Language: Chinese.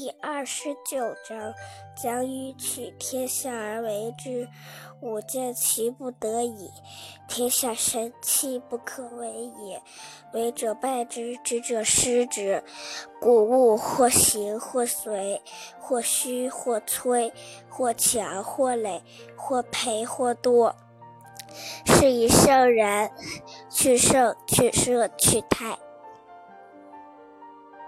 第二十九章：将欲取天下而为之，吾见其不得已。天下神器，不可为也。为者败之，执者失之。故物或行或随，或虚或摧，或强或羸，或培或多。是以圣人，去圣去奢去泰。